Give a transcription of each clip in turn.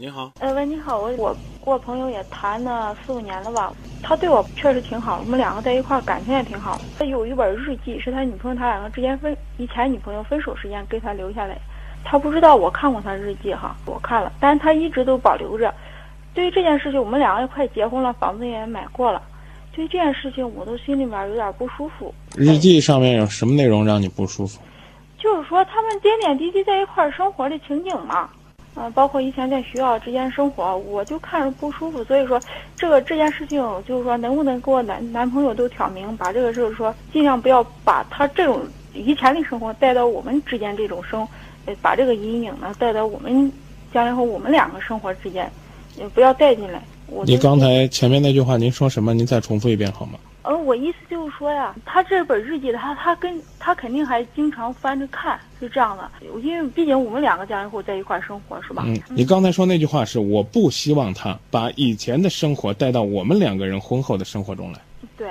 你好，呃，喂，你好，我我跟我朋友也谈了四五年了吧，他对我确实挺好，我们两个在一块儿感情也挺好。他有一本日记，是他女朋友他两个之间分以前女朋友分手时间给他留下来，他不知道我看过他日记哈，我看了，但是他一直都保留着。对于这件事情，我们两个也快结婚了，房子也买过了。对于这件事情，我都心里面有点不舒服。日记上面有什么内容让你不舒服？就是说他们点点滴滴在一块儿生活的情景嘛，嗯、包括以前在学校之间生活，我就看着不舒服。所以说，这个这件事情，就是说能不能给我男男朋友都挑明，把这个就是说尽量不要把他这种以前的生活带到我们之间这种生，呃，把这个阴影呢带到我们将来和我们两个生活之间，也不要带进来。我你刚才前面那句话您说什么？您再重复一遍好吗？呃，我意思就是说呀，他这本日记，他他跟他肯定还经常翻着看，是这样的。因为毕竟我们两个家人会在一块儿生活，是吧？嗯，你刚才说那句话是我不希望他把以前的生活带到我们两个人婚后的生活中来。对，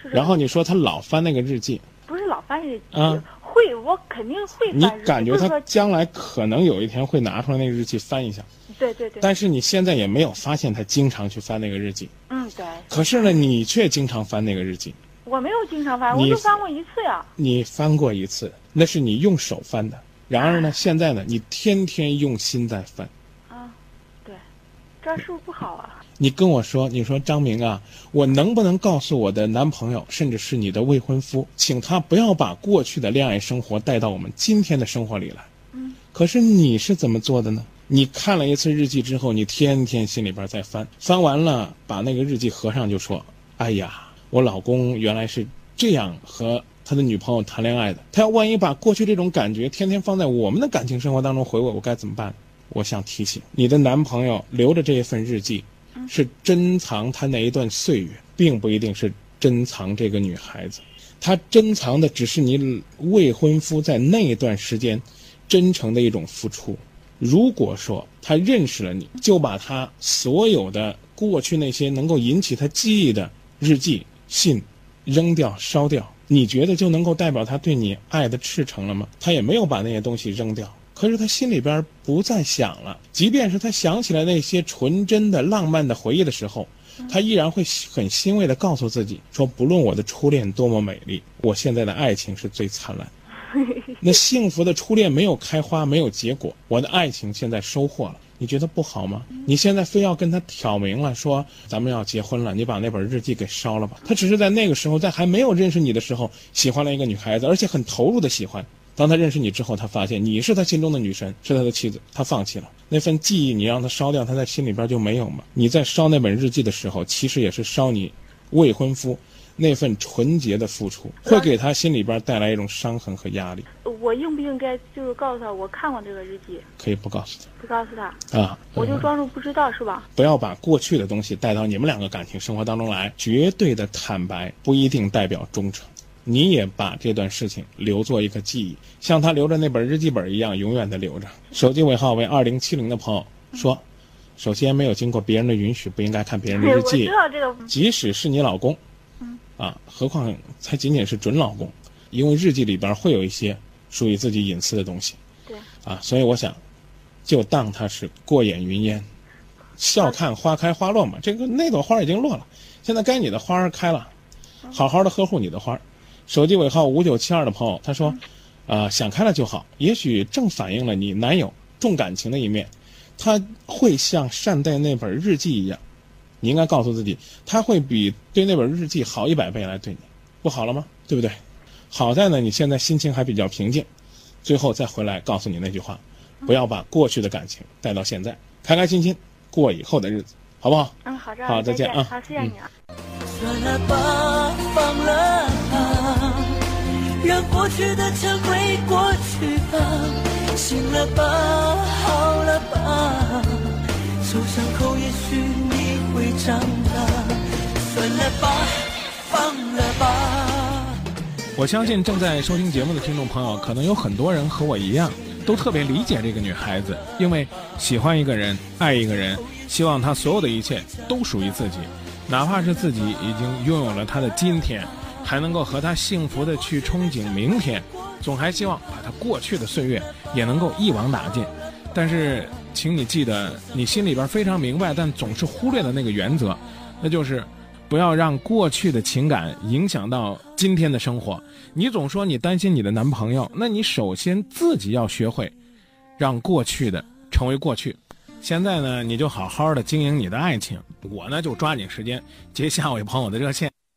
是然后你说他老翻那个日记，不是老翻日记，啊会，我肯定会你翻日记。感觉他将来可能有一天会拿出来那个日记翻一下，对对对，但是你现在也没有发现他经常去翻那个日记。嗯对，可是呢，你却经常翻那个日记。我没有经常翻，我就翻过一次呀。你翻过一次，那是你用手翻的。然而呢，现在呢，你天天用心在翻。啊，对，这样是不是不好啊？你跟我说，你说张明啊，我能不能告诉我的男朋友，甚至是你的未婚夫，请他不要把过去的恋爱生活带到我们今天的生活里来？嗯。可是你是怎么做的呢？你看了一次日记之后，你天天心里边在翻，翻完了把那个日记合上，就说：“哎呀，我老公原来是这样和他的女朋友谈恋爱的。他要万一把过去这种感觉天天放在我们的感情生活当中回味，我该怎么办？”我想提醒你的男朋友留着这一份日记，是珍藏他那一段岁月，并不一定是珍藏这个女孩子。他珍藏的只是你未婚夫在那一段时间真诚的一种付出。如果说他认识了你，就把他所有的过去那些能够引起他记忆的日记、信扔掉、烧掉，你觉得就能够代表他对你爱的赤诚了吗？他也没有把那些东西扔掉，可是他心里边不再想了。即便是他想起来那些纯真的、浪漫的回忆的时候，他依然会很欣慰地告诉自己说：“不论我的初恋多么美丽，我现在的爱情是最灿烂。那幸福的初恋没有开花，没有结果，我的爱情现在收获了。你觉得不好吗？你现在非要跟他挑明了说咱们要结婚了，你把那本日记给烧了吧。他只是在那个时候，在还没有认识你的时候，喜欢了一个女孩子，而且很投入的喜欢。当他认识你之后，他发现你是他心中的女神，是他的妻子，他放弃了那份记忆。你让他烧掉，他在心里边就没有嘛。你在烧那本日记的时候，其实也是烧你未婚夫那份纯洁的付出，会给他心里边带来一种伤痕和压力。我应不应该就是告诉他我看过这个日记，可以不告诉他不告诉，他啊，我就装作不知道是吧？不要把过去的东西带到你们两个感情生活当中来。绝对的坦白不一定代表忠诚。你也把这段事情留作一个记忆，像他留着那本日记本一样，永远的留着。手机尾号为二零七零的朋友说，首先没有经过别人的允许，不应该看别人的，日记我知。道这个，即使是你老公，啊，何况才仅仅是准老公，因为日记里边会有一些属于自己隐私的东西，对，啊，所以我想，就当它是过眼云烟，笑看花开花落嘛。这个那朵花已经落了，现在该你的花儿开了，好好的呵护你的花儿。手机尾号五九七二的朋友他说，啊、想开了就好，也许正反映了你男友重感情的一面，他会像善待那本日记一样。你应该告诉自己，他会比对那本日记好一百倍来对你，不好了吗？对不对？好在呢，你现在心情还比较平静，最后再回来告诉你那句话，不要把过去的感情带到现在，开开心心过以后的日子，好不好？嗯，好的，好再见啊好，谢谢你啊。算让过去的成为过去吧。醒了吧，好了吧，受伤后也许你会长大。算了吧，放了吧。我相信正在收听节目的听众朋友，可能有很多人和我一样，都特别理解这个女孩子，因为喜欢一个人，爱一个人，希望他所有的一切都属于自己，哪怕是自己已经拥有了他的今天，还能够和他幸福的去憧憬明天，总还希望把他过去的岁月也能够一网打尽。但是，请你记得，你心里边非常明白，但总是忽略的那个原则，那就是不要让过去的情感影响到今天的生活。你总说你担心你的男朋友，那你首先自己要学会让过去的成为过去。现在呢，你就好好的经营你的爱情，我呢就抓紧时间接下位朋友的热线。